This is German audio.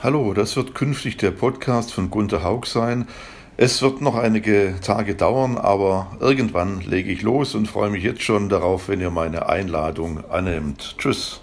Hallo, das wird künftig der Podcast von Gunther Haug sein. Es wird noch einige Tage dauern, aber irgendwann lege ich los und freue mich jetzt schon darauf, wenn ihr meine Einladung annimmt. Tschüss.